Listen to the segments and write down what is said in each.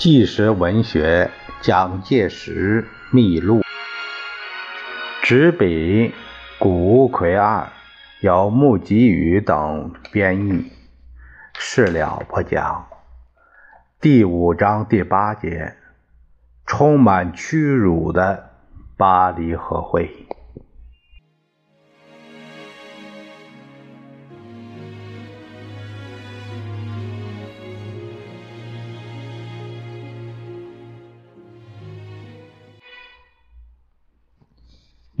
纪实文学蒋介石秘录，执笔谷葵二，由穆吉宇等编译。事了不讲。第五章第八节，充满屈辱的巴黎和会。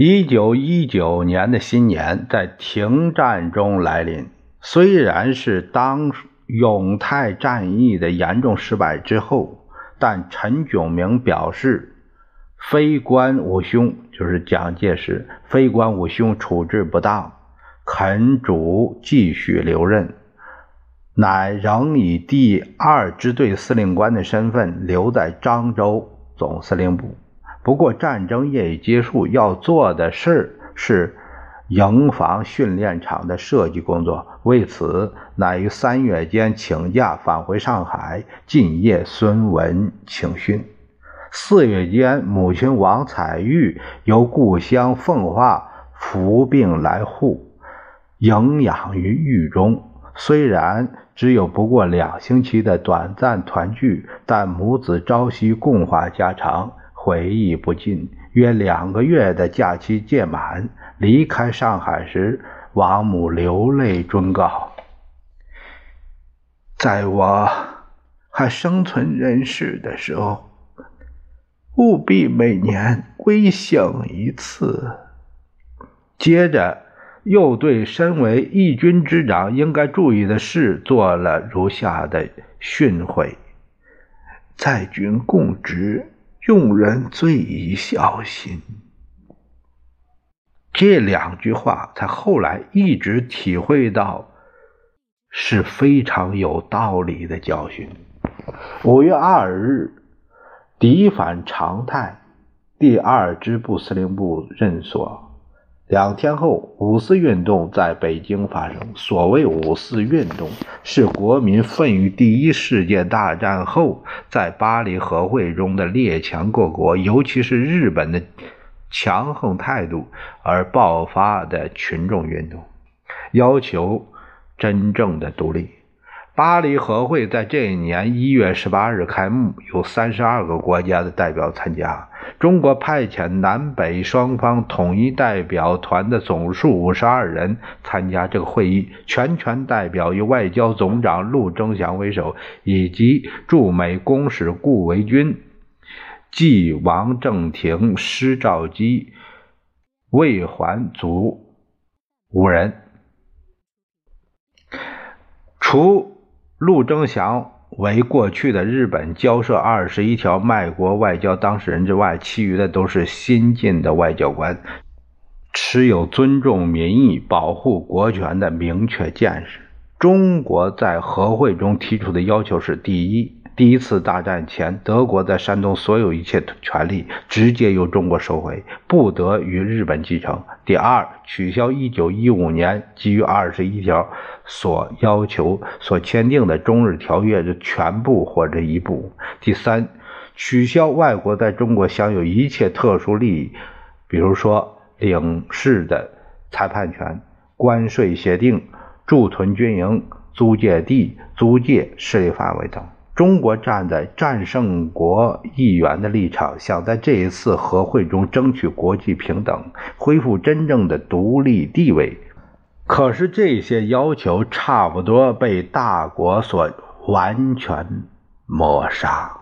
一九一九年的新年在停战中来临，虽然是当永泰战役的严重失败之后，但陈炯明表示，非官吾兄，就是蒋介石，非官吾兄处置不当，恳主继续留任，乃仍以第二支队司令官的身份留在漳州总司令部。不过，战争业已结束，要做的事是营房训练场的设计工作。为此，乃于三月间请假返回上海，进谒孙文请训。四月间，母亲王彩玉由故乡奉化服病来沪，营养于狱中。虽然只有不过两星期的短暂团聚，但母子朝夕共话家常。回忆不尽，约两个月的假期届满，离开上海时，王母流泪忠告：“在我还生存人世的时候，务必每年归省一次。”接着，又对身为义军之长应该注意的事做了如下的训诲：“在军供职。”用人最宜小心。这两句话，他后来一直体会到是非常有道理的教训。五月二日，敌反常态，第二支部司令部任所。两天后，五四运动在北京发生。所谓五四运动，是国民奋于第一世界大战后，在巴黎和会中的列强各国，尤其是日本的强横态度而爆发的群众运动，要求真正的独立。巴黎和会在这一年一月十八日开幕，有三十二个国家的代表参加。中国派遣南北双方统一代表团的总数五十二人参加这个会议，全权代表以外交总长陆征祥为首，以及驻美公使顾维钧、继王正廷、施肇基、魏桓祖五人，除。陆征祥为过去的日本交涉二十一条卖国外交当事人之外，其余的都是新进的外交官，持有尊重民意、保护国权的明确见识。中国在和会中提出的要求是：第一。第一次大战前，德国在山东所有一切权利直接由中国收回，不得与日本继承。第二，取消1915年基于二十一条所要求所签订的中日条约的全部或者一部。第三，取消外国在中国享有一切特殊利益，比如说领事的裁判权、关税协定、驻屯军营、租借地、租借势力范围等。中国站在战胜国议员的立场，想在这一次和会中争取国际平等，恢复真正的独立地位。可是这些要求差不多被大国所完全抹杀。